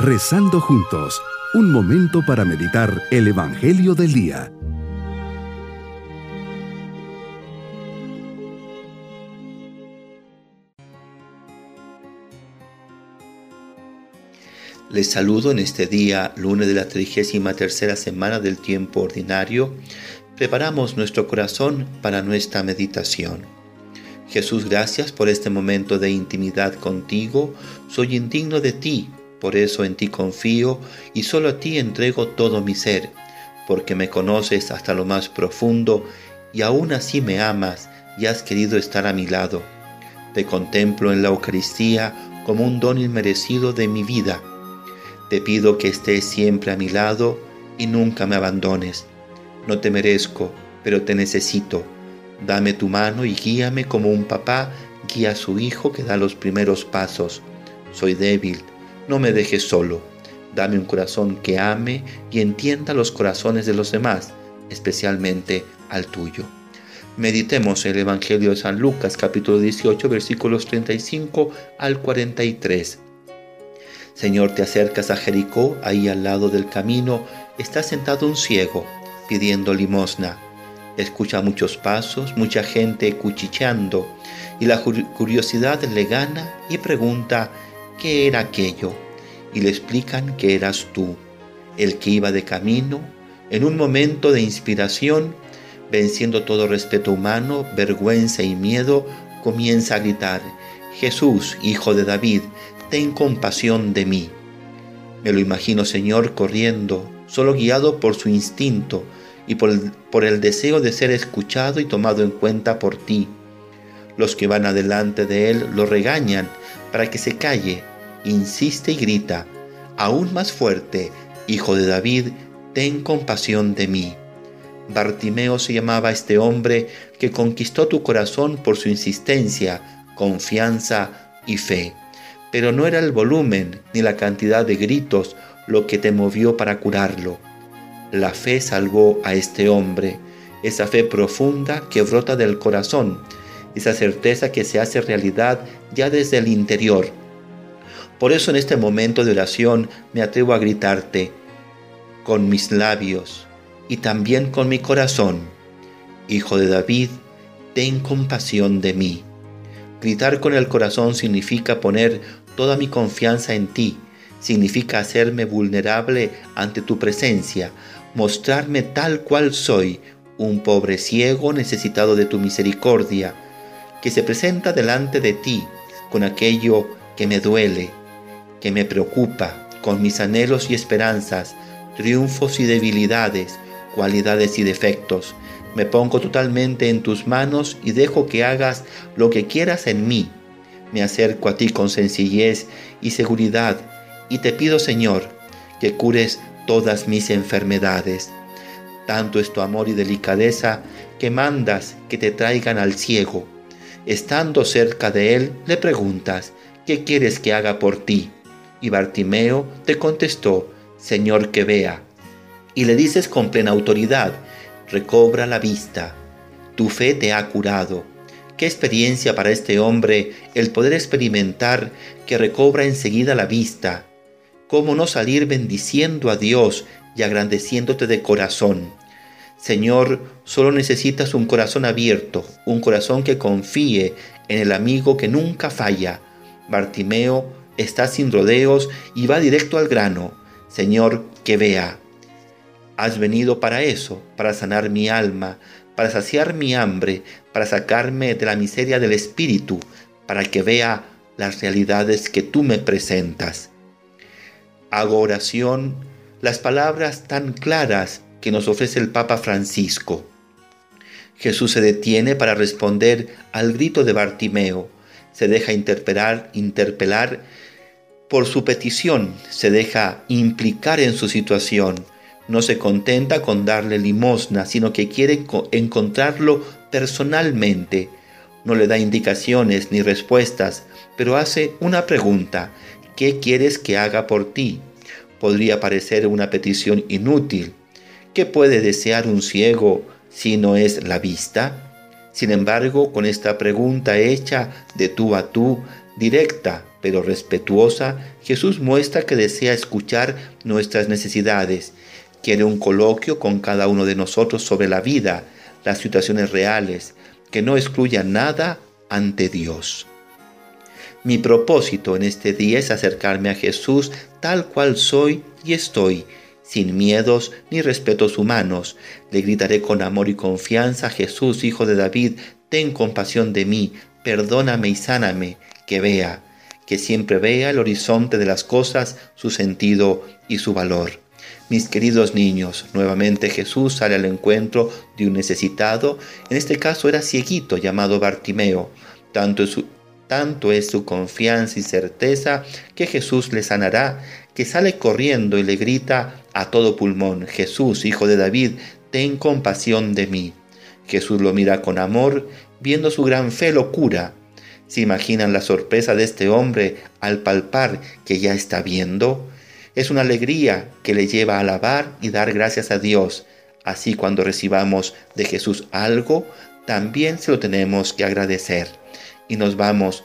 Rezando juntos, un momento para meditar el Evangelio del Día. Les saludo en este día, lunes de la 33 semana del tiempo ordinario. Preparamos nuestro corazón para nuestra meditación. Jesús, gracias por este momento de intimidad contigo. Soy indigno de ti por eso en ti confío y solo a ti entrego todo mi ser, porque me conoces hasta lo más profundo y aún así me amas y has querido estar a mi lado. Te contemplo en la Eucaristía como un don inmerecido de mi vida. Te pido que estés siempre a mi lado y nunca me abandones. No te merezco, pero te necesito. Dame tu mano y guíame como un papá guía a su hijo que da los primeros pasos. Soy débil, no me dejes solo. Dame un corazón que ame y entienda los corazones de los demás, especialmente al tuyo. Meditemos el Evangelio de San Lucas capítulo 18 versículos 35 al 43. Señor, te acercas a Jericó, ahí al lado del camino está sentado un ciego pidiendo limosna. Escucha muchos pasos, mucha gente cuchicheando, y la curiosidad le gana y pregunta, qué era aquello y le explican que eras tú, el que iba de camino, en un momento de inspiración, venciendo todo respeto humano, vergüenza y miedo, comienza a gritar, Jesús, hijo de David, ten compasión de mí. Me lo imagino, Señor, corriendo, solo guiado por su instinto y por el, por el deseo de ser escuchado y tomado en cuenta por ti. Los que van adelante de él lo regañan para que se calle, insiste y grita, aún más fuerte, Hijo de David, ten compasión de mí. Bartimeo se llamaba este hombre que conquistó tu corazón por su insistencia, confianza y fe. Pero no era el volumen ni la cantidad de gritos lo que te movió para curarlo. La fe salvó a este hombre, esa fe profunda que brota del corazón, esa certeza que se hace realidad ya desde el interior. Por eso en este momento de oración me atrevo a gritarte con mis labios y también con mi corazón, Hijo de David, ten compasión de mí. Gritar con el corazón significa poner toda mi confianza en ti, significa hacerme vulnerable ante tu presencia, mostrarme tal cual soy, un pobre ciego necesitado de tu misericordia, que se presenta delante de ti con aquello que me duele, que me preocupa, con mis anhelos y esperanzas, triunfos y debilidades, cualidades y defectos. Me pongo totalmente en tus manos y dejo que hagas lo que quieras en mí. Me acerco a ti con sencillez y seguridad y te pido, Señor, que cures todas mis enfermedades. Tanto es tu amor y delicadeza que mandas que te traigan al ciego Estando cerca de él, le preguntas, ¿qué quieres que haga por ti? Y Bartimeo te contestó, Señor, que vea. Y le dices con plena autoridad, recobra la vista. Tu fe te ha curado. Qué experiencia para este hombre el poder experimentar que recobra enseguida la vista. Cómo no salir bendiciendo a Dios y agrandeciéndote de corazón. Señor, solo necesitas un corazón abierto, un corazón que confíe en el amigo que nunca falla. Bartimeo está sin rodeos y va directo al grano. Señor, que vea. Has venido para eso, para sanar mi alma, para saciar mi hambre, para sacarme de la miseria del espíritu, para que vea las realidades que tú me presentas. Hago oración, las palabras tan claras que nos ofrece el Papa Francisco. Jesús se detiene para responder al grito de Bartimeo, se deja interpelar, interpelar por su petición, se deja implicar en su situación, no se contenta con darle limosna, sino que quiere encontrarlo personalmente. No le da indicaciones ni respuestas, pero hace una pregunta, ¿qué quieres que haga por ti? Podría parecer una petición inútil, ¿Qué puede desear un ciego si no es la vista? Sin embargo, con esta pregunta hecha de tú a tú, directa, pero respetuosa, Jesús muestra que desea escuchar nuestras necesidades. Quiere un coloquio con cada uno de nosotros sobre la vida, las situaciones reales, que no excluya nada ante Dios. Mi propósito en este día es acercarme a Jesús tal cual soy y estoy, sin miedos ni respetos humanos. Le gritaré con amor y confianza, Jesús, Hijo de David, ten compasión de mí, perdóname y sáname, que vea, que siempre vea el horizonte de las cosas, su sentido y su valor. Mis queridos niños, nuevamente Jesús sale al encuentro de un necesitado, en este caso era cieguito llamado Bartimeo. Tanto es, su, tanto es su confianza y certeza que Jesús le sanará, que sale corriendo y le grita a todo pulmón, Jesús, hijo de David, ten compasión de mí. Jesús lo mira con amor, viendo su gran fe locura. ¿Se imaginan la sorpresa de este hombre al palpar que ya está viendo? Es una alegría que le lleva a alabar y dar gracias a Dios. Así cuando recibamos de Jesús algo, también se lo tenemos que agradecer. Y nos vamos